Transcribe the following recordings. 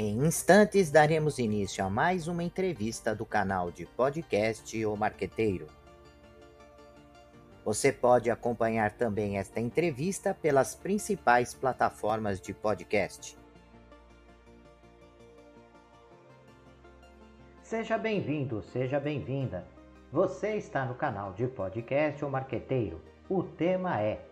Em instantes daremos início a mais uma entrevista do canal de podcast O Marqueteiro. Você pode acompanhar também esta entrevista pelas principais plataformas de podcast. Seja bem-vindo, seja bem-vinda. Você está no canal de podcast O Marqueteiro. O tema é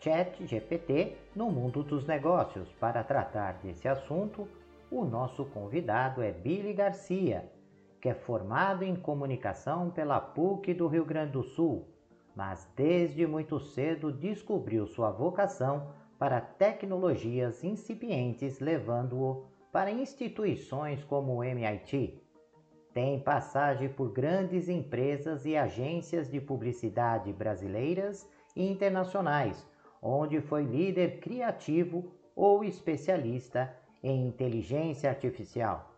Chat GPT no mundo dos negócios. Para tratar desse assunto, o nosso convidado é Billy Garcia, que é formado em comunicação pela PUC do Rio Grande do Sul, mas desde muito cedo descobriu sua vocação para tecnologias incipientes, levando-o para instituições como o MIT. Tem passagem por grandes empresas e agências de publicidade brasileiras e internacionais, onde foi líder criativo ou especialista em inteligência artificial,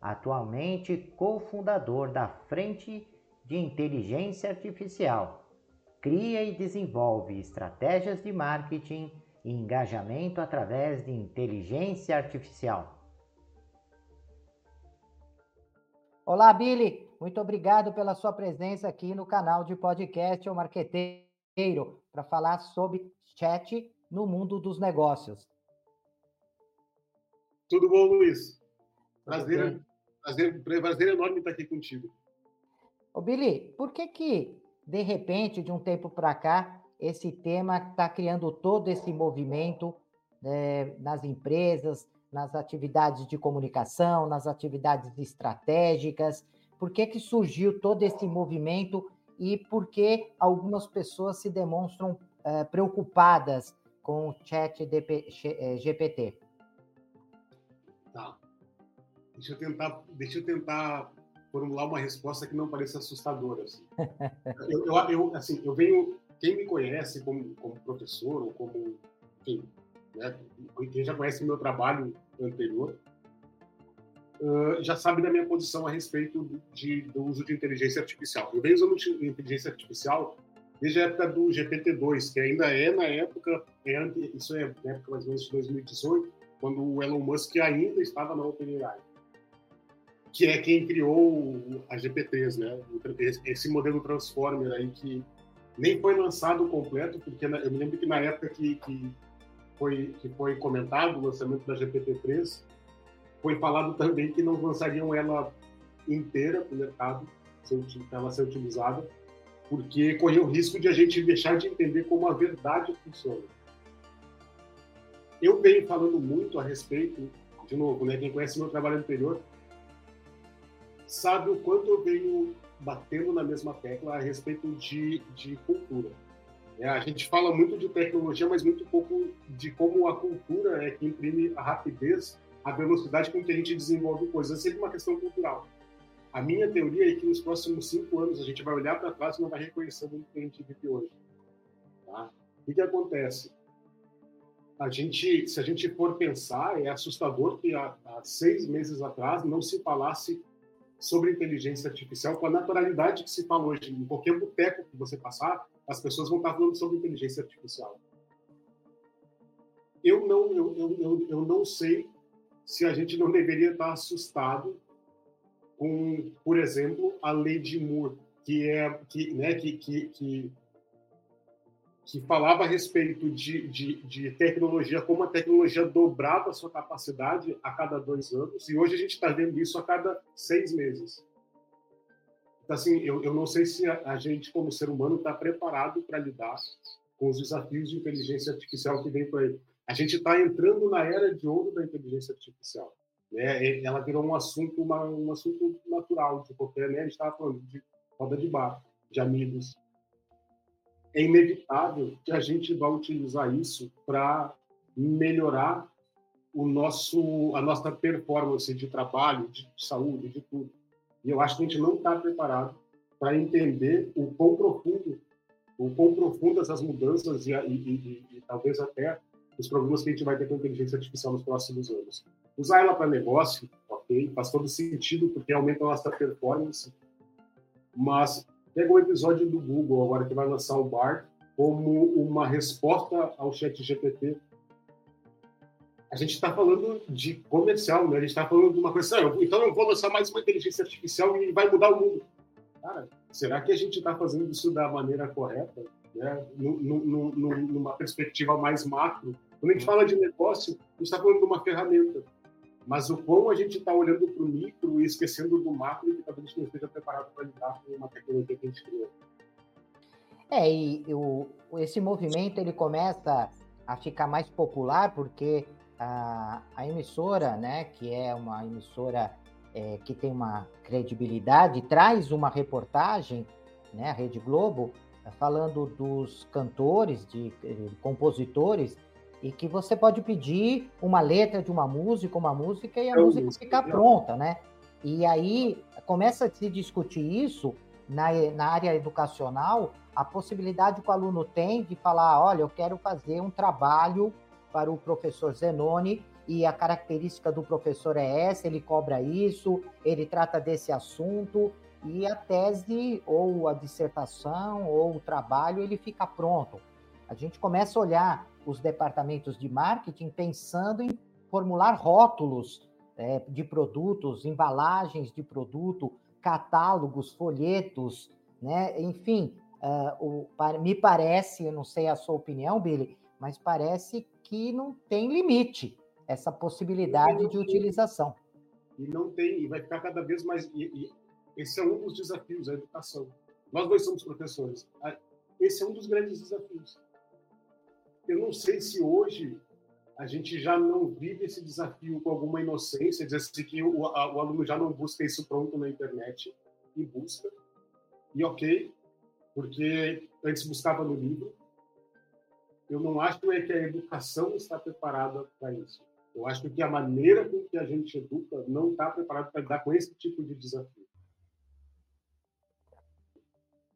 atualmente cofundador da Frente de Inteligência Artificial. Cria e desenvolve estratégias de marketing e engajamento através de inteligência artificial. Olá, Billy. Muito obrigado pela sua presença aqui no canal de podcast O Marqueteiro para falar sobre chat no mundo dos negócios. Tudo bom, Luiz? Prazer, prazer, prazer enorme estar aqui contigo. Ô, Billy, por que que, de repente, de um tempo para cá, esse tema está criando todo esse movimento né, nas empresas, nas atividades de comunicação, nas atividades estratégicas? Por que que surgiu todo esse movimento e por que algumas pessoas se demonstram é, preocupadas com o chat GPT? Tá. Deixa eu tentar, deixa eu tentar formular uma resposta que não pareça assustadora. Assim. eu, eu, eu, assim, eu venho, quem me conhece como, como professor ou como, enfim, né, quem já conhece meu trabalho anterior, uh, já sabe da minha posição a respeito de, do uso de inteligência artificial. Eu venho usando inteligência artificial desde a época do GPT-2, que ainda é na época, é, isso é na época mais ou menos de 2018, quando o Elon Musk ainda estava na OpenAI, que é quem criou as GPTs, né? Esse modelo Transformer aí que nem foi lançado completo, porque eu me lembro que na época que, que foi, que foi comentado o lançamento da GPT-3, foi falado também que não lançariam ela inteira para o mercado, para ela ser utilizada, porque corria o risco de a gente deixar de entender como a verdade funciona eu venho falando muito a respeito, de novo, né, quem conhece meu trabalho anterior, sabe o quanto eu venho batendo na mesma tecla a respeito de, de cultura. É, a gente fala muito de tecnologia, mas muito pouco de como a cultura é que imprime a rapidez, a velocidade com que a gente desenvolve coisas. É sempre uma questão cultural. A minha teoria é que nos próximos cinco anos a gente vai olhar para trás e não vai reconhecer o que a gente vive hoje. Tá? O que acontece? A gente, se a gente for pensar, é assustador que há, há, seis meses atrás não se falasse sobre inteligência artificial com a naturalidade que se fala hoje. Em qualquer boteco que você passar, as pessoas vão estar falando sobre inteligência artificial. Eu não, eu, eu, eu, eu não sei se a gente não deveria estar assustado com, por exemplo, a lei de Moore, que é que, né, que, que, que que falava a respeito de, de, de, tecnologia, como a tecnologia dobrava a sua capacidade a cada dois anos, e hoje a gente está vendo isso a cada seis meses. Então, assim, eu, eu não sei se a, a gente, como ser humano, está preparado para lidar com os desafios de inteligência artificial que vem por aí. A gente está entrando na era de ouro da inteligência artificial. Né? Ela virou um assunto, uma, um assunto natural de qualquer, né? A gente estava falando de roda de bar, de amigos, é inevitável que a gente vá utilizar isso para melhorar o nosso, a nossa performance de trabalho, de saúde, de tudo. E eu acho que a gente não está preparado para entender o quão profundo, o quão profundas as mudanças e, e, e, e, talvez até os problemas que a gente vai ter com a inteligência artificial nos próximos anos. Usar ela para negócio, ok, faz todo sentido porque aumenta a nossa performance, mas Pega o episódio do Google agora que vai lançar o Bard como uma resposta ao chat GPT. a gente está falando de comercial, né? A gente está falando de uma coisa, ah, então eu vou lançar mais uma inteligência artificial e vai mudar o mundo. Cara, será que a gente está fazendo isso da maneira correta? Né? numa perspectiva mais macro. Quando a gente fala de negócio, a gente está falando de uma ferramenta. Mas o quão a gente está olhando para o micro e esquecendo do macro e que talvez não esteja preparado para lidar com uma tecnologia que a gente criou. É, e esse movimento ele começa a ficar mais popular porque a, a emissora, né, que é uma emissora é, que tem uma credibilidade, traz uma reportagem, né, a Rede Globo, falando dos cantores, de, de compositores, e que você pode pedir uma letra de uma música, uma música, e a é música fica pronta, né? E aí começa a se discutir isso na, na área educacional, a possibilidade que o aluno tem de falar, olha, eu quero fazer um trabalho para o professor Zenoni e a característica do professor é essa, ele cobra isso, ele trata desse assunto e a tese ou a dissertação ou o trabalho ele fica pronto. A gente começa a olhar os departamentos de marketing pensando em formular rótulos é, de produtos, embalagens de produto, catálogos, folhetos, né? Enfim, uh, o, me parece, eu não sei a sua opinião, Billy, mas parece que não tem limite essa possibilidade de utilização. E não tem, e vai ficar cada vez mais. E, e esse é um dos desafios da educação. Nós dois somos professores. Esse é um dos grandes desafios. Eu não sei se hoje a gente já não vive esse desafio com alguma inocência, dizer assim que o, a, o aluno já não busca isso pronto na internet e busca. E ok, porque antes buscava no livro. Eu não acho é que a educação está preparada para isso. Eu acho que a maneira com que a gente educa não está preparada para lidar com esse tipo de desafio.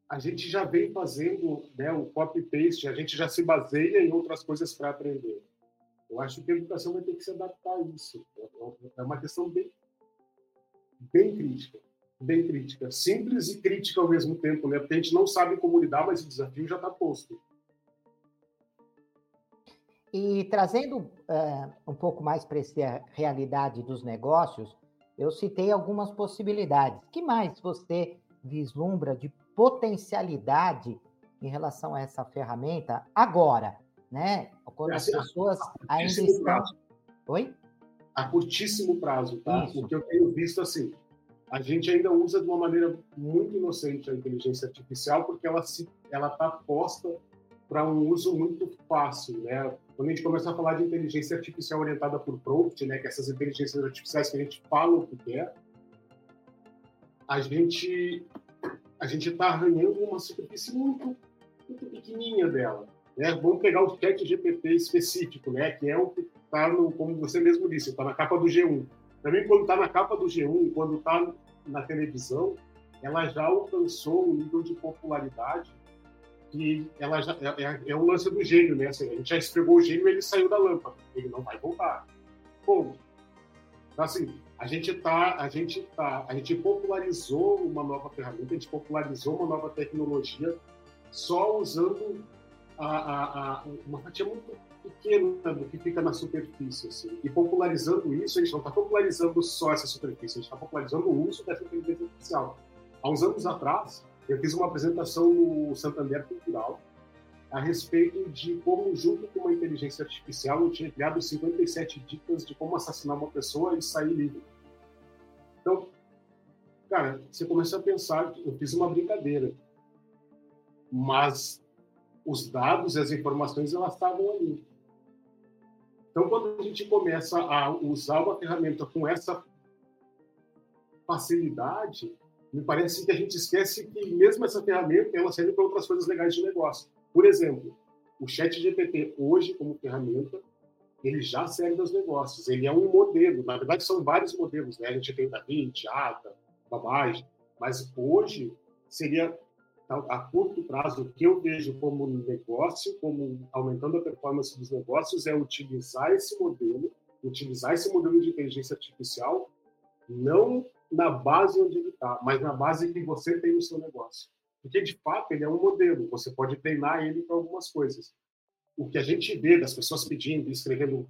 A gente já vem fazendo né, o copy-paste, a gente já se baseia em outras coisas para aprender. Eu acho que a educação vai ter que se adaptar a isso. É uma questão bem, bem crítica. Bem crítica. Simples e crítica ao mesmo tempo, né? Porque a gente não sabe como lidar, mas o desafio já está posto. E trazendo é, um pouco mais para essa realidade dos negócios, eu citei algumas possibilidades. que mais você vislumbra de potencialidade em relação a essa ferramenta agora? né? Quando as pessoas ainda estão. Prazo. Oi? A curtíssimo prazo, tá? Isso. O que eu tenho visto assim, a gente ainda usa de uma maneira muito inocente a inteligência artificial porque ela se, ela está posta para um uso muito fácil, né? Quando a gente começa a falar de inteligência artificial orientada por prompt, né, que é essas inteligências artificiais que a gente fala o que quer, a gente a gente está arranhando uma superfície muito muito pequenininha dela. Né? Vamos pegar o chat GPT específico, né? que é o que está, como você mesmo disse, está na capa do G1. Também quando está na capa do G1, quando está na televisão, ela já alcançou um nível de popularidade que ela já é, é, é o lance do gênio, né? Assim, a gente já esfregou o gênio e ele saiu da lâmpada. Ele não vai voltar. Ponto. Então, assim, a gente tá, a gente tá, a gente popularizou uma nova ferramenta, a gente popularizou uma nova tecnologia só usando a, a, a, uma fatia muito pequena do que fica na superfície. Assim. E popularizando isso, a gente não está popularizando só essa superfície, a gente está popularizando o uso dessa inteligência artificial. Há uns anos atrás, eu fiz uma apresentação no Santander Cultural a respeito de como, junto com uma inteligência artificial, eu tinha criado 57 dicas de como assassinar uma pessoa e sair livre. Então, cara, você começa a pensar, eu fiz uma brincadeira, mas os dados e as informações elas estavam ali. Então, quando a gente começa a usar uma ferramenta com essa facilidade, me parece que a gente esquece que mesmo essa ferramenta ela serve para outras coisas legais de negócio. Por exemplo, o Chat GPT hoje como ferramenta ele já serve aos negócios. Ele é um modelo. Na verdade, são vários modelos. Né? A gente tem Davi, Ata, Babage, mas hoje seria a curto prazo, o que eu vejo como negócio, como aumentando a performance dos negócios, é utilizar esse modelo, utilizar esse modelo de inteligência artificial, não na base onde ele está, mas na base que você tem no seu negócio. Porque, de fato, ele é um modelo, você pode treinar ele para algumas coisas. O que a gente vê das pessoas pedindo, escrevendo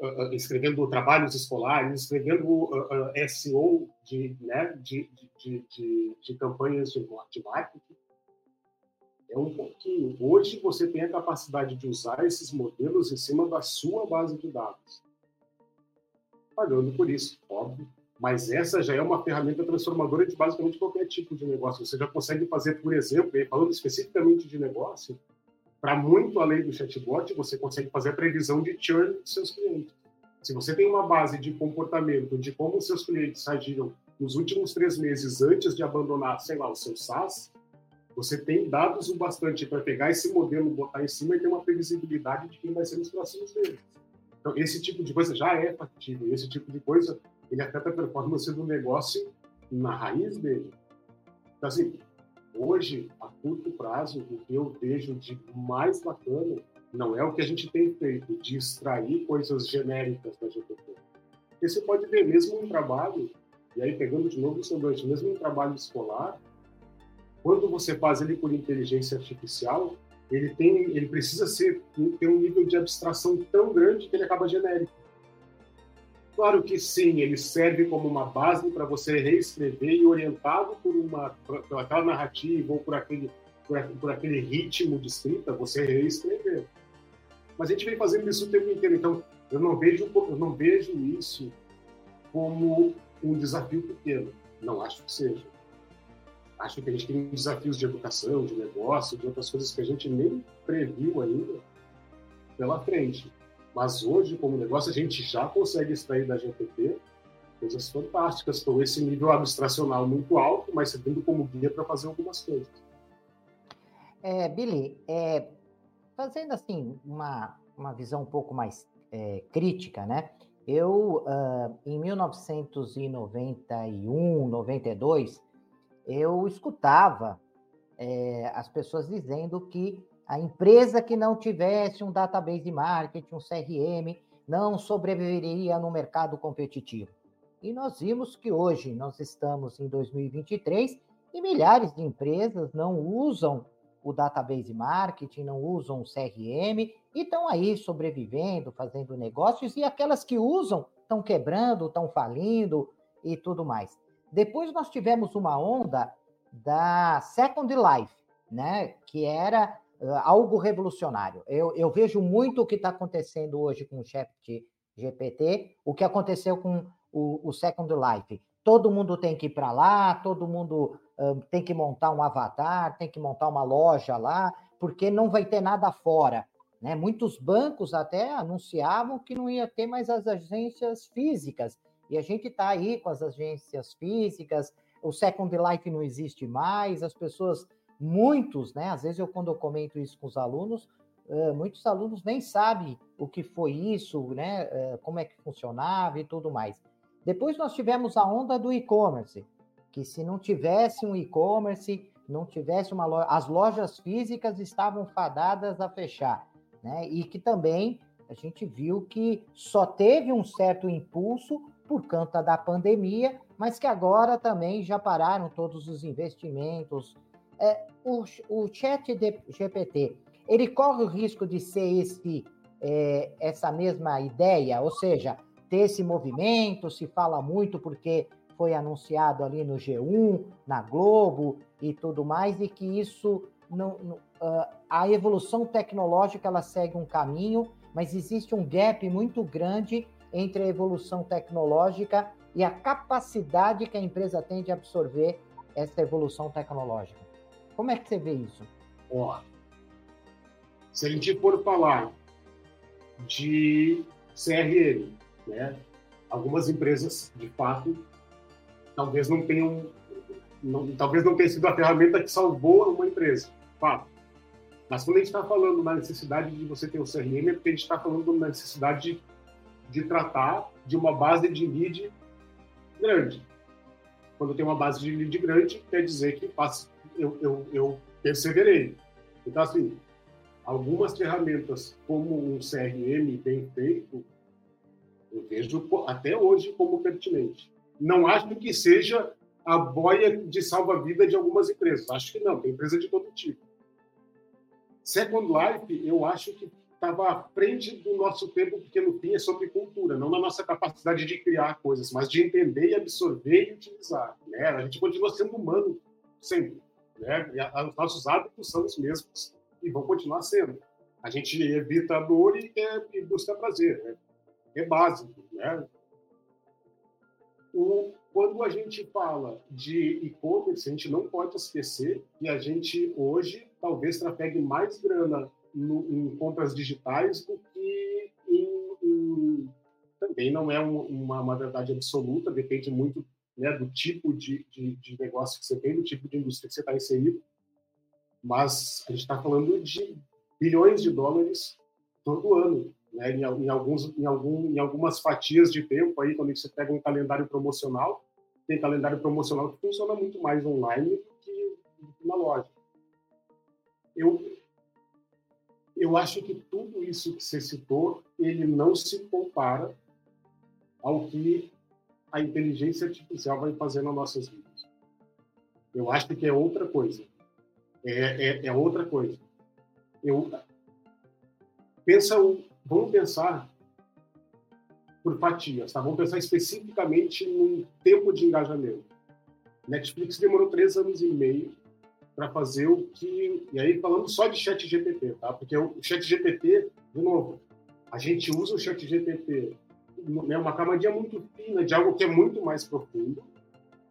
uh, escrevendo trabalhos escolares, escrevendo uh, SEO de, né, de, de, de, de campanhas de, de marketing. É um pouquinho. Hoje você tem a capacidade de usar esses modelos em cima da sua base de dados. Pagando por isso, óbvio. Mas essa já é uma ferramenta transformadora de basicamente qualquer tipo de negócio. Você já consegue fazer, por exemplo, falando especificamente de negócio, para muito além do chatbot, você consegue fazer a previsão de churn dos seus clientes. Se você tem uma base de comportamento de como seus clientes agiram nos últimos três meses antes de abandonar, sei lá, o seu SaaS, você tem dados o bastante para pegar esse modelo, botar em cima e ter uma previsibilidade de quem vai ser nos próximos meses. Então, esse tipo de coisa já é factível. Esse tipo de coisa, ele afeta a performance do negócio na raiz dele. Então, assim, hoje, a curto prazo, o que eu vejo de mais bacana não é o que a gente tem feito, de extrair coisas genéricas da GPT. Porque você pode ver, mesmo um trabalho, e aí pegando de novo o seu gancho, mesmo um trabalho escolar, quando você faz ele por inteligência artificial, ele tem, ele precisa ser ter um nível de abstração tão grande que ele acaba genérico. Claro que sim, ele serve como uma base para você reescrever e orientado por uma por aquela narrativa ou por aquele por, por aquele ritmo de escrita, você reescrever. Mas a gente vem fazendo isso o tempo inteiro, então eu não vejo eu não vejo isso como um desafio pequeno. Não acho que seja. Acho que a gente tem desafios de educação, de negócio, de outras coisas que a gente nem previu ainda pela frente. Mas hoje, como negócio, a gente já consegue extrair da GPT coisas fantásticas, com esse nível abstracional muito alto, mas servindo como guia para fazer algumas coisas. É, Billy, é, fazendo assim uma, uma visão um pouco mais é, crítica, né? Eu, uh, em 1991, 92, eu escutava é, as pessoas dizendo que a empresa que não tivesse um database de marketing, um CRM, não sobreviveria no mercado competitivo. E nós vimos que hoje nós estamos em 2023 e milhares de empresas não usam o database marketing, não usam o CRM e estão aí sobrevivendo, fazendo negócios, e aquelas que usam estão quebrando, estão falindo e tudo mais. Depois nós tivemos uma onda da Second Life, né, que era algo revolucionário. Eu, eu vejo muito o que está acontecendo hoje com o chat GPT, o que aconteceu com o, o Second Life. Todo mundo tem que ir para lá, todo mundo tem que montar um avatar, tem que montar uma loja lá, porque não vai ter nada fora. Né? Muitos bancos até anunciavam que não ia ter mais as agências físicas. E a gente está aí com as agências físicas, o Second Life não existe mais, as pessoas muitos, né? Às vezes eu quando eu comento isso com os alunos, muitos alunos nem sabem o que foi isso, né? Como é que funcionava e tudo mais. Depois nós tivemos a onda do e-commerce, que se não tivesse um e-commerce, não tivesse uma loja, as lojas físicas estavam fadadas a fechar, né? E que também a gente viu que só teve um certo impulso por conta da pandemia, mas que agora também já pararam todos os investimentos, é, o, o chat de GPT, ele corre o risco de ser esse, é, essa mesma ideia, ou seja, ter esse movimento, se fala muito porque foi anunciado ali no G1, na Globo e tudo mais, e que isso não, não uh, a evolução tecnológica ela segue um caminho, mas existe um gap muito grande entre a evolução tecnológica e a capacidade que a empresa tem de absorver essa evolução tecnológica. Como é que você vê isso? Ó, se a gente for falar de CRM, né? Algumas empresas, de fato, talvez não tenham, não, talvez não tenha sido a ferramenta que salvou uma empresa, fato. Mas quando a gente está falando na necessidade de você ter o CRM, é porque a gente está falando na necessidade de, de tratar de uma base de lead grande. Quando tem uma base de lead grande, quer dizer que passa eu, eu, eu perseverei. Então, assim, algumas ferramentas como um CRM bem feito, eu vejo até hoje como pertinente. Não acho que seja a boia de salva-vida de algumas empresas. Acho que não, tem empresa de todo tipo. Second Life, eu acho que estava à frente do nosso tempo, porque no fim é sobre cultura, não na nossa capacidade de criar coisas, mas de entender e absorver e utilizar. Né? A gente continua sendo humano sempre. Né? E a, os nossos hábitos são os mesmos e vão continuar sendo. A gente evita a dor e, e busca prazer. Né? É básico. Né? O, quando a gente fala de e-commerce, a gente não pode esquecer que a gente hoje talvez trafegue mais grana no, em compras digitais do que em, em, também não é uma, uma verdade absoluta, depende muito né, do tipo de, de, de, negócio que você tem, do tipo de indústria que você está inserido. Mas a gente está falando de bilhões de dólares todo ano, né, em, em, alguns, em, algum, em algumas fatias de tempo aí, quando você pega um calendário promocional, tem calendário promocional que funciona muito mais online do que, na loja. Eu, eu acho que tudo isso que você citou, ele não se compara ao que a inteligência artificial vai fazer nas nossas vidas. Eu acho que é outra coisa. É, é, é outra coisa. Eu pensa, vamos pensar por fatias, tá? Vamos pensar especificamente no tempo de engajamento. Netflix demorou três anos e meio para fazer o que. E aí, falando só de chat GPT, tá? Porque o chat GPT, de novo, a gente usa o chat GPT, né, uma camadinha muito fina de algo que é muito mais profundo,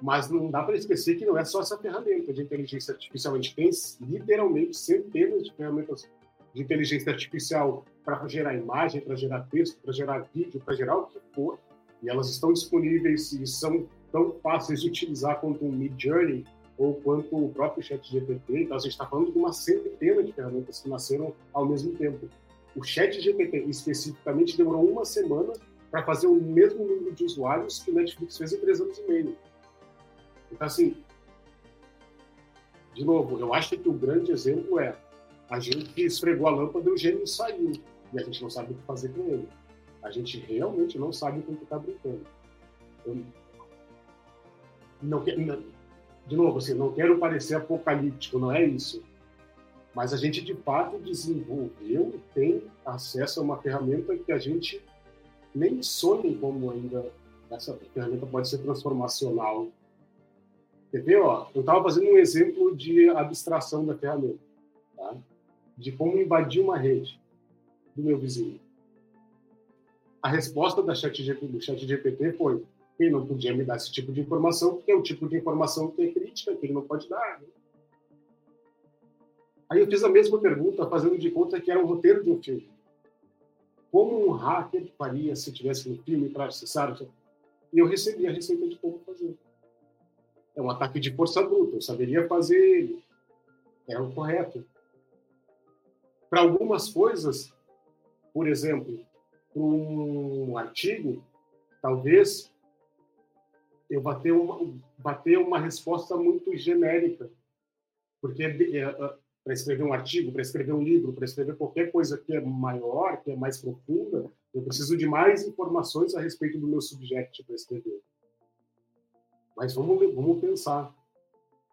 mas não dá para esquecer que não é só essa ferramenta de inteligência artificial. A gente tem literalmente centenas de ferramentas de inteligência artificial para gerar imagem, para gerar texto, para gerar vídeo, para gerar o que for, e elas estão disponíveis e são tão fáceis de utilizar quanto o Mid Journey ou quanto o próprio chat GPT. Então, a gente está falando de uma centena de ferramentas que nasceram ao mesmo tempo. O chat GPT, especificamente, demorou uma semana para fazer o mesmo número de usuários que o Netflix fez em três anos e meio. Então, assim, de novo, eu acho que o grande exemplo é a gente esfregou a lâmpada e o gênio saiu. E a gente não sabe o que fazer com ele. A gente realmente não sabe com o que está brincando. Não, não, de novo, assim, não quero parecer apocalíptico, não é isso. Mas a gente, de fato, desenvolveu e tem acesso a uma ferramenta que a gente nem sonha em como ainda essa ferramenta pode ser transformacional. Ver? Ó, eu estava fazendo um exemplo de abstração da ferramenta, tá? de como invadir uma rede do meu vizinho. A resposta da chat do chat GPT foi ele não podia me dar esse tipo de informação, porque é o tipo de informação que é crítica, que ele não pode dar. Né? Aí eu fiz a mesma pergunta, fazendo de conta que era um roteiro de um filme. Como um hacker faria se tivesse um filme para acessar? E eu recebi a receita de como fazer. É um ataque de força bruta, eu saberia fazer ele. É o correto. Para algumas coisas, por exemplo, um artigo, talvez eu vou ter uma, bater uma resposta muito genérica, porque é, é, para escrever um artigo, para escrever um livro, para escrever qualquer coisa que é maior, que é mais profunda, eu preciso de mais informações a respeito do meu subject para escrever. Mas vamos, vamos pensar.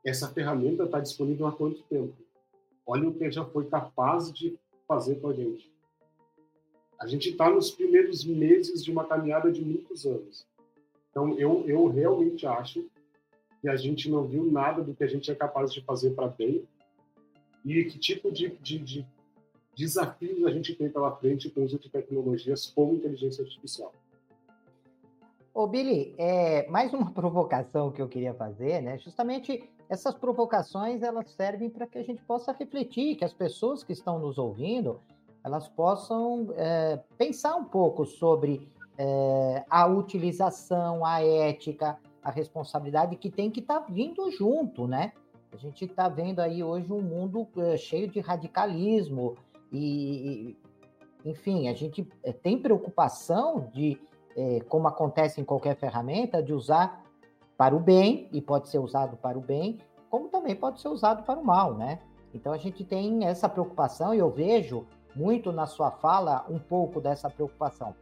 Essa ferramenta está disponível há quanto tempo? Olha o que já foi capaz de fazer com a gente. A gente está nos primeiros meses de uma caminhada de muitos anos. Então, eu, eu realmente acho que a gente não viu nada do que a gente é capaz de fazer para bem e que tipo de, de, de desafios a gente tem pela frente com o uso de tecnologias como inteligência artificial. Ô, Billy, é, mais uma provocação que eu queria fazer, né? Justamente essas provocações elas servem para que a gente possa refletir, que as pessoas que estão nos ouvindo elas possam é, pensar um pouco sobre é, a utilização, a ética, a responsabilidade que tem que estar tá vindo junto, né? A gente está vendo aí hoje um mundo é, cheio de radicalismo e, enfim, a gente é, tem preocupação de, é, como acontece em qualquer ferramenta, de usar para o bem e pode ser usado para o bem, como também pode ser usado para o mal, né? Então a gente tem essa preocupação e eu vejo muito na sua fala um pouco dessa preocupação.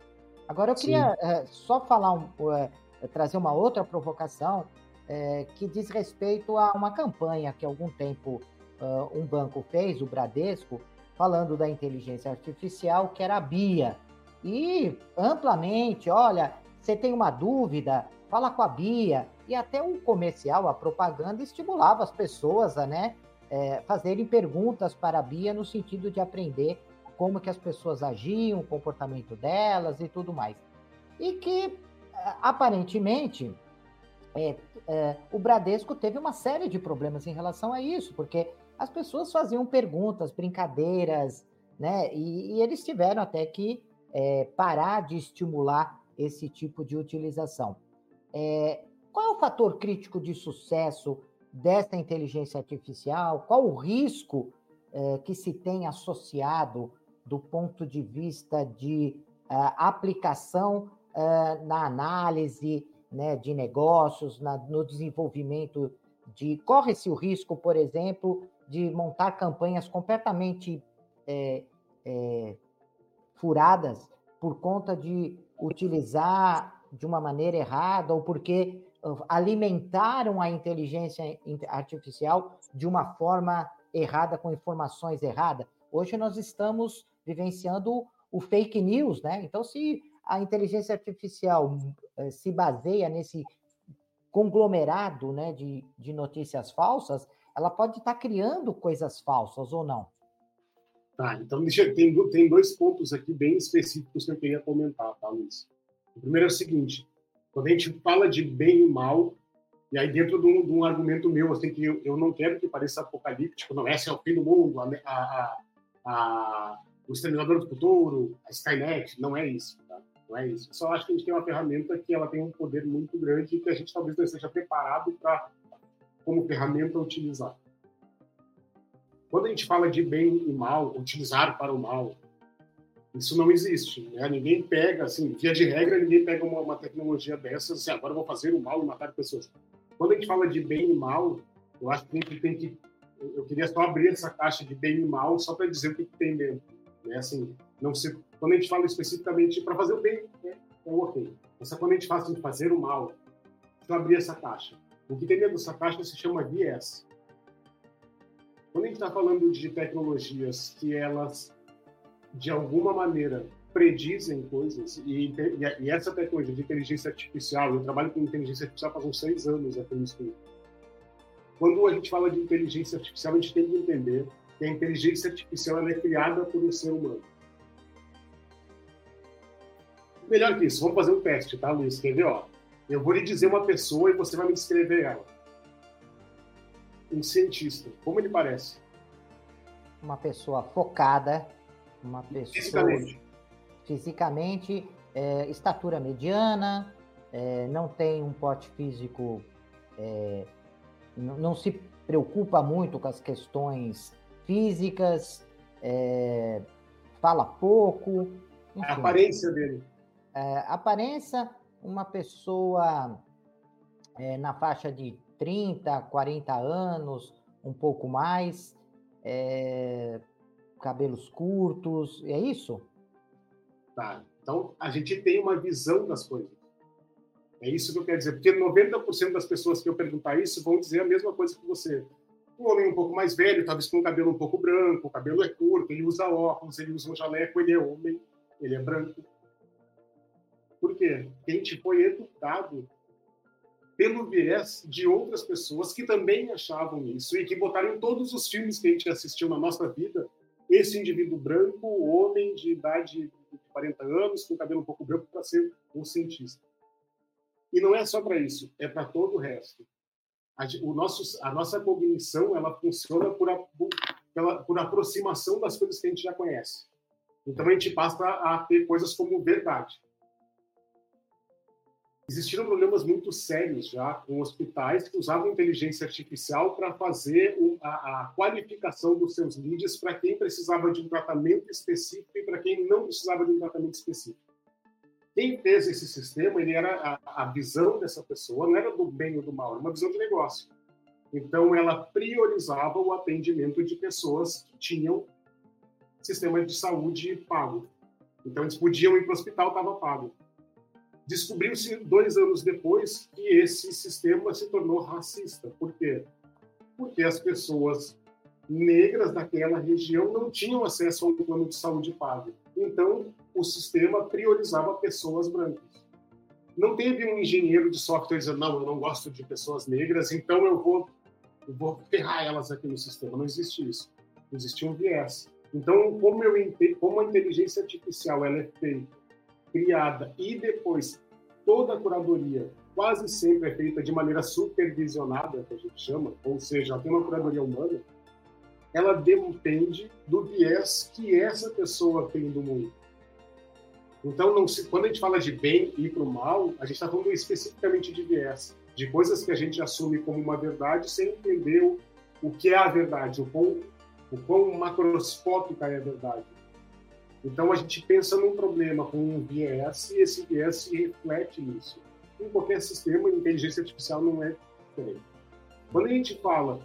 Agora eu queria é, só falar, um, é, trazer uma outra provocação é, que diz respeito a uma campanha que há algum tempo uh, um banco fez, o Bradesco, falando da inteligência artificial, que era a Bia. E amplamente, olha, você tem uma dúvida, fala com a Bia. E até o comercial, a propaganda, estimulava as pessoas a né, é, fazerem perguntas para a Bia no sentido de aprender como que as pessoas agiam, o comportamento delas e tudo mais. E que, aparentemente, é, é, o Bradesco teve uma série de problemas em relação a isso, porque as pessoas faziam perguntas, brincadeiras, né? E, e eles tiveram até que é, parar de estimular esse tipo de utilização. É, qual é o fator crítico de sucesso dessa inteligência artificial? Qual o risco é, que se tem associado do ponto de vista de uh, aplicação na análise né, de negócios, na, no desenvolvimento de. Corre-se o risco, por exemplo, de montar campanhas completamente é, é, furadas por conta de utilizar de uma maneira errada ou porque alimentaram a inteligência artificial de uma forma errada, com informações erradas. Hoje nós estamos vivenciando o fake news, né? Então, se a inteligência artificial eh, se baseia nesse conglomerado né, de, de notícias falsas, ela pode estar criando coisas falsas ou não. Tá, então tem, tem dois pontos aqui bem específicos que eu queria comentar, tá, Luiz? O primeiro é o seguinte: quando a gente fala de bem e mal, e aí dentro de um, de um argumento meu, assim, que eu, eu, não quero que pareça apocalíptico, não esse é o fim do mundo, a, a, a, o Exterminador do Futuro, a Skynet, não é isso, tá? Não é isso. Só acho que a gente tem uma ferramenta que ela tem um poder muito grande e que a gente talvez não esteja preparado para, como ferramenta, utilizar. Quando a gente fala de bem e mal, utilizar para o mal, isso não existe. Né? Ninguém pega, assim, via de regra, ninguém pega uma, uma tecnologia dessas assim, agora vou fazer o mal e matar pessoas. Quando a gente fala de bem e mal, eu acho que a gente tem que. Eu queria só abrir essa caixa de bem e mal só para dizer o que, que tem dentro. Né? Assim, não se, quando a gente fala especificamente para fazer o bem, é, é ok. Mas quando a gente fala assim, fazer o mal, eu abrir essa caixa. O que tem dentro dessa caixa se chama viés. Quando a gente está falando de tecnologias que elas, de alguma maneira, predizem coisas, e, e, essa tecnologia de inteligência artificial, eu trabalho com inteligência artificial faz uns seis anos no estudo. Quando a gente fala de inteligência artificial, a gente tem que entender que a inteligência artificial é criada por um ser humano. Melhor que isso, vamos fazer um teste, tá, Luiz? Quer ver? Ó, eu vou lhe dizer uma pessoa e você vai me descrever ela. Um cientista, como ele parece? Uma pessoa focada, uma pessoa. Fisicamente. Fisicamente, é, estatura mediana, é, não tem um porte físico. É, não, não se preocupa muito com as questões físicas, é, fala pouco. Enfim. A aparência dele. É, aparência, uma pessoa é, na faixa de 30, 40 anos, um pouco mais, é, cabelos curtos, é isso? Tá. Então, a gente tem uma visão das coisas. É isso que eu quero dizer. Porque 90% das pessoas que eu perguntar isso vão dizer a mesma coisa que você um homem um pouco mais velho, talvez com o cabelo um pouco branco, o cabelo é curto, ele usa óculos, ele usa um jaleco, ele é homem, ele é branco. Por quê? Porque a gente foi educado pelo viés de outras pessoas que também achavam isso e que botaram em todos os filmes que a gente assistiu na nossa vida esse indivíduo branco, homem de idade de 40 anos, com cabelo um pouco branco, para ser um cientista. E não é só para isso, é para todo o resto a, o nosso, a nossa cognição ela funciona por, a, por aproximação das coisas que a gente já conhece. Então a gente passa a ter coisas como verdade. Existiram problemas muito sérios já com hospitais que usavam inteligência artificial para fazer a, a, qualificação dos seus leads para quem precisava de um tratamento específico e para quem não precisava de um tratamento específico. Quem fez esse sistema, ele era a, a visão dessa pessoa, não era do bem ou do mal, era uma visão de negócio. Então, ela priorizava o atendimento de pessoas que tinham sistema de saúde pago. Então, eles podiam ir para o hospital, estava pago. Descobriu-se dois anos depois que esse sistema se tornou racista. Por quê? Porque as pessoas negras daquela região não tinham acesso a um plano de saúde pago. Então, o sistema priorizava pessoas brancas. Não teve um engenheiro de software dizendo, não, eu não gosto de pessoas negras, então eu vou, eu vou ferrar elas aqui no sistema. Não existe isso. Existia um viés. Então, como, eu, como a inteligência artificial ela é feita, criada e depois toda a curadoria quase sempre é feita de maneira supervisionada, que a gente chama, ou seja, tem uma curadoria humana, ela depende do viés que essa pessoa tem do mundo. Então, se, quando a gente fala de bem e para o mal, a gente está falando especificamente de viés, de coisas que a gente assume como uma verdade sem entender o, o que é a verdade, o quão, o quão macroscópica é a verdade. Então, a gente pensa num problema com um viés e esse viés se reflete nisso. Em qualquer sistema, inteligência artificial não é diferente. Quando a gente fala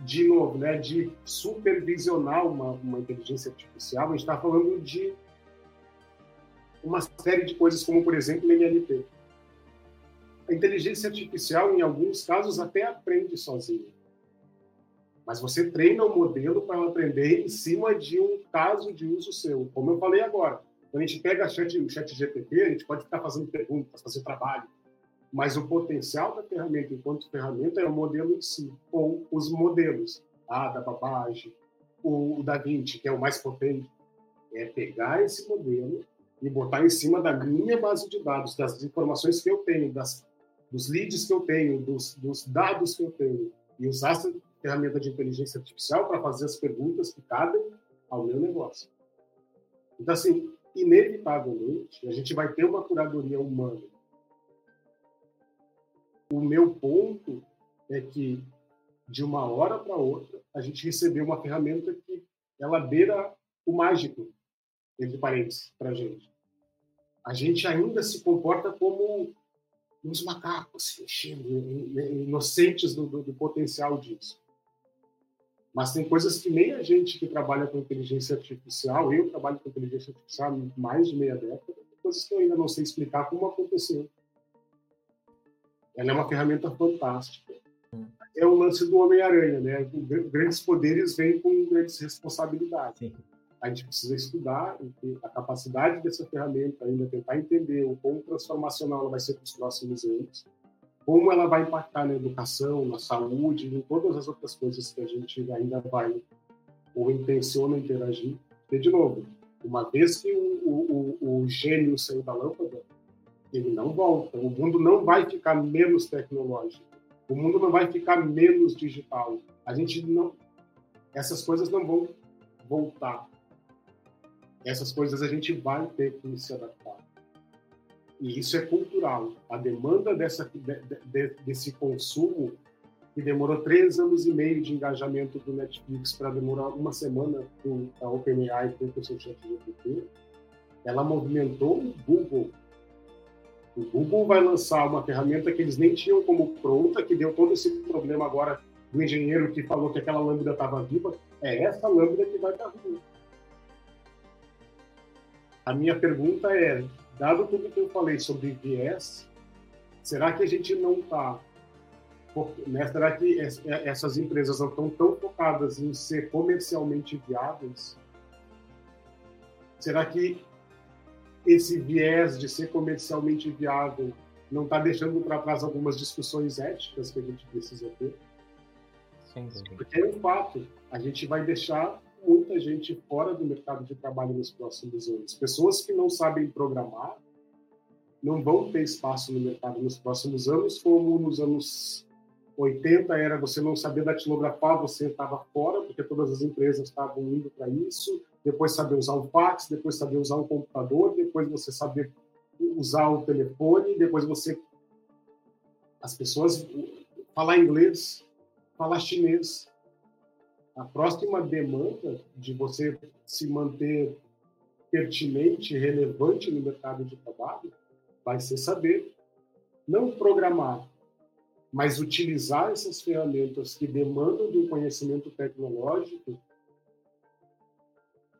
de novo, né, de supervisionar uma, uma inteligência artificial, a gente está falando de uma série de coisas, como, por exemplo, o NLP. A inteligência artificial, em alguns casos, até aprende sozinha. Mas você treina o modelo para aprender em cima de um caso de uso seu. Como eu falei agora, quando a gente pega chat, o chat GPT, a gente pode ficar fazendo perguntas, fazer trabalho, mas o potencial da ferramenta enquanto ferramenta é o modelo em si, ou os modelos, ah, da Babage, o, o Da Vinci, que é o mais potente, é pegar esse modelo e botar em cima da minha base de dados, das informações que eu tenho, das, dos leads que eu tenho, dos, dos dados que eu tenho, e usar essa ferramenta de inteligência artificial para fazer as perguntas que cabem ao meu negócio. Então, assim, inevitavelmente, a gente vai ter uma curadoria humana o meu ponto é que, de uma hora para outra, a gente recebeu uma ferramenta que ela beira o mágico, entre parênteses, para a gente. A gente ainda se comporta como uns macacos, inocentes do, do, do potencial disso. Mas tem coisas que nem a gente que trabalha com inteligência artificial, eu trabalho com inteligência artificial há mais de meia década, coisas que eu ainda não sei explicar como aconteceu. Ela é uma ferramenta fantástica. Hum. É o lance do Homem-Aranha, né? Grandes poderes vêm com grandes responsabilidades. Sim. A gente precisa estudar a capacidade dessa ferramenta, ainda tentar entender o quão transformacional ela vai ser para os próximos anos, como ela vai impactar na educação, na saúde, em todas as outras coisas que a gente ainda vai ou intenciona interagir. Porque, de novo, uma vez que o, o, o gênio saiu da lâmpada, ele não volta. O mundo não vai ficar menos tecnológico. O mundo não vai ficar menos digital. A gente não. Essas coisas não vão voltar. Essas coisas a gente vai ter que se adaptar. E isso é cultural. A demanda dessa, de, de, desse consumo, que demorou três anos e meio de engajamento do Netflix para demorar uma semana com a OpenAI com o seu chat GPT, ela movimentou o Google o Google vai lançar uma ferramenta que eles nem tinham como pronta, que deu todo esse problema agora do engenheiro que falou que aquela lâmpada estava viva. É essa lâmpada que vai estar viva. A minha pergunta é, dado tudo que eu falei sobre viés, será que a gente não está... Né, será que essas empresas não estão tão focadas em ser comercialmente viáveis? Será que esse viés de ser comercialmente viável não está deixando para trás algumas discussões éticas que a gente precisa ter. Sim, Porque é um fato, a gente vai deixar muita gente fora do mercado de trabalho nos próximos anos. Pessoas que não sabem programar não vão ter espaço no mercado nos próximos anos, como nos anos 80 era você não saber datilografar, você estava fora, porque todas as empresas estavam indo para isso depois saber usar o fax, depois saber usar o computador, depois você saber usar o telefone, depois você as pessoas falar inglês, falar chinês. A próxima demanda de você se manter pertinente, relevante no mercado de trabalho, vai ser saber não programar, mas utilizar essas ferramentas que demandam de um conhecimento tecnológico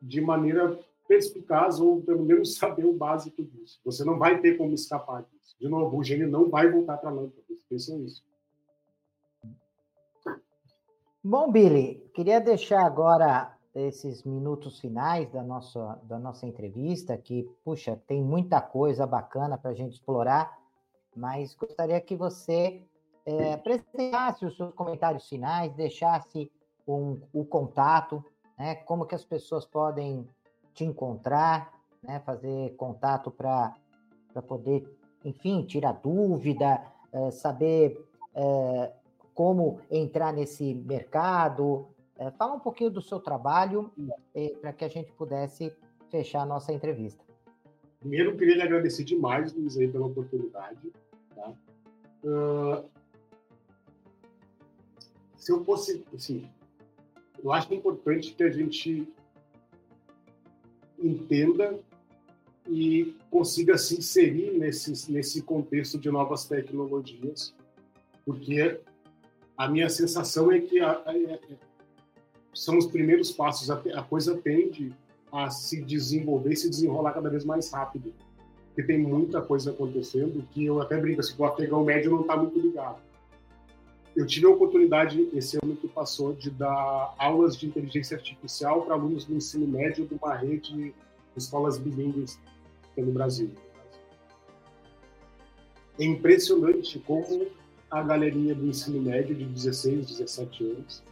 de maneira perspicaz ou pelo menos saber o básico disso. Você não vai ter como escapar disso. De novo, o gênio não vai voltar para a lâmpada. Pensam isso. Bom, Billy, queria deixar agora esses minutos finais da nossa, da nossa entrevista, que, puxa, tem muita coisa bacana para a gente explorar, mas gostaria que você é, apresentasse os seus comentários finais, deixasse um, o contato, né, como que as pessoas podem te encontrar, né, fazer contato para poder, enfim, tirar dúvida, é, saber é, como entrar nesse mercado, é, fala um pouquinho do seu trabalho é, para que a gente pudesse fechar a nossa entrevista. Primeiro, eu queria lhe agradecer demais, Luiz, aí, pela oportunidade. Tá? Uh, se eu fosse, assim, eu acho importante que a gente entenda e consiga se inserir nesse, nesse contexto de novas tecnologias, porque a minha sensação é que a, a, são os primeiros passos. A, a coisa tende a se desenvolver se desenrolar cada vez mais rápido. Porque tem muita coisa acontecendo que eu até brinco assim, o afegão médio não está muito ligado. Eu tive a oportunidade, esse ano que passou, de dar aulas de inteligência artificial para alunos do ensino médio de uma rede de escolas bilíngues no Brasil. É impressionante como a galerinha do ensino médio de 16, 17 anos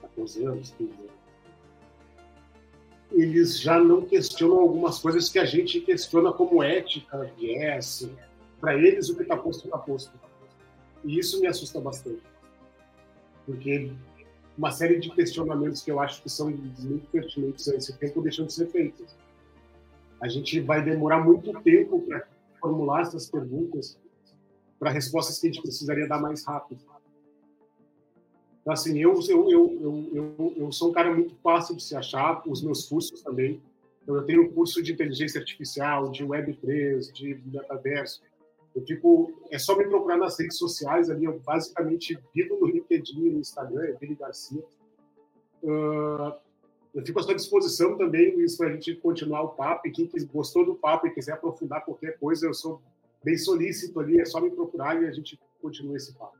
14 anos, 15 anos, eles já não questionam algumas coisas que a gente questiona como ética, viés. Para eles, o que está posto, está posto. E isso me assusta bastante. Porque uma série de questionamentos que eu acho que são muito pertinentes a esse tempo deixam de ser feitos. A gente vai demorar muito tempo para formular essas perguntas para respostas que a gente precisaria dar mais rápido. Então, assim, eu, eu, eu, eu, eu, sou um cara muito fácil de se achar, os meus cursos também. Então, eu tenho curso de inteligência artificial, de Web3, de metaverso. Eu fico, é só me procurar nas redes sociais ali, eu basicamente vivo no LinkedIn, no Instagram, é Billy Garcia. Uh, eu fico à sua disposição também, Luiz, para a gente continuar o papo. E quem gostou do papo e quiser aprofundar qualquer coisa, eu sou bem solícito ali, é só me procurar e a gente continua esse papo.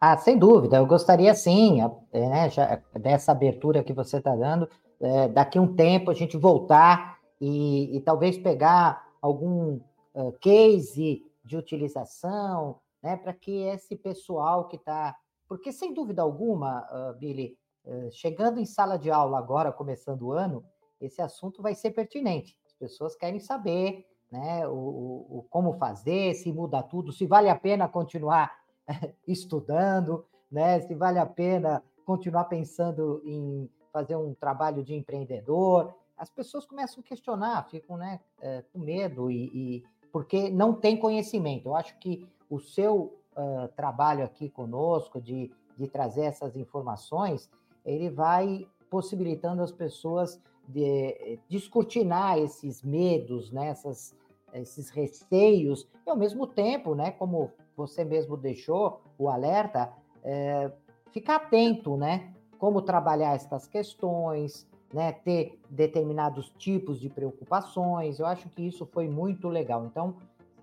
Ah, sem dúvida, eu gostaria sim, é, né, já, dessa abertura que você está dando, é, daqui um tempo a gente voltar e, e talvez pegar algum uh, case de utilização, né, para que esse pessoal que está. Porque, sem dúvida alguma, uh, Billy, uh, chegando em sala de aula agora, começando o ano, esse assunto vai ser pertinente. As pessoas querem saber né, o, o como fazer, se muda tudo, se vale a pena continuar estudando, né? Se vale a pena continuar pensando em fazer um trabalho de empreendedor. As pessoas começam a questionar, ficam né, é, com medo e, e, porque não tem conhecimento. Eu acho que o seu uh, trabalho aqui conosco de, de trazer essas informações, ele vai possibilitando as pessoas de descortinar esses medos, né, essas, esses receios, e ao mesmo tempo, né, como você mesmo deixou o alerta, é, ficar atento, né? Como trabalhar essas questões, né? Ter determinados tipos de preocupações. Eu acho que isso foi muito legal. Então,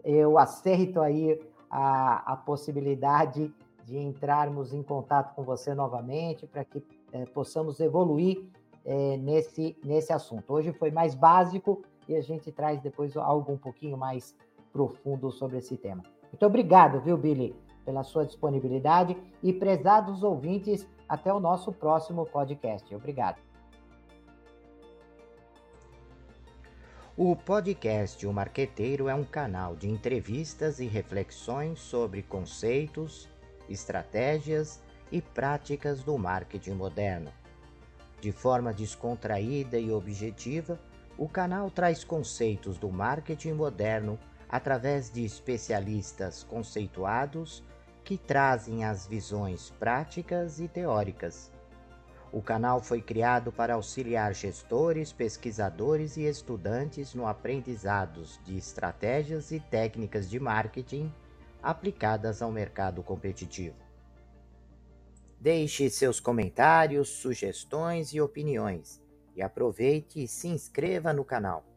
eu aceito aí a, a possibilidade de entrarmos em contato com você novamente para que é, possamos evoluir é, nesse, nesse assunto. Hoje foi mais básico e a gente traz depois algo um pouquinho mais profundo sobre esse tema. Muito obrigado, viu, Billy, pela sua disponibilidade e prezados ouvintes, até o nosso próximo podcast. Obrigado. O podcast O Marqueteiro é um canal de entrevistas e reflexões sobre conceitos, estratégias e práticas do marketing moderno. De forma descontraída e objetiva, o canal traz conceitos do marketing moderno através de especialistas conceituados que trazem as visões práticas e teóricas. O canal foi criado para auxiliar gestores, pesquisadores e estudantes no aprendizado de estratégias e técnicas de marketing aplicadas ao mercado competitivo. Deixe seus comentários, sugestões e opiniões e aproveite e se inscreva no canal.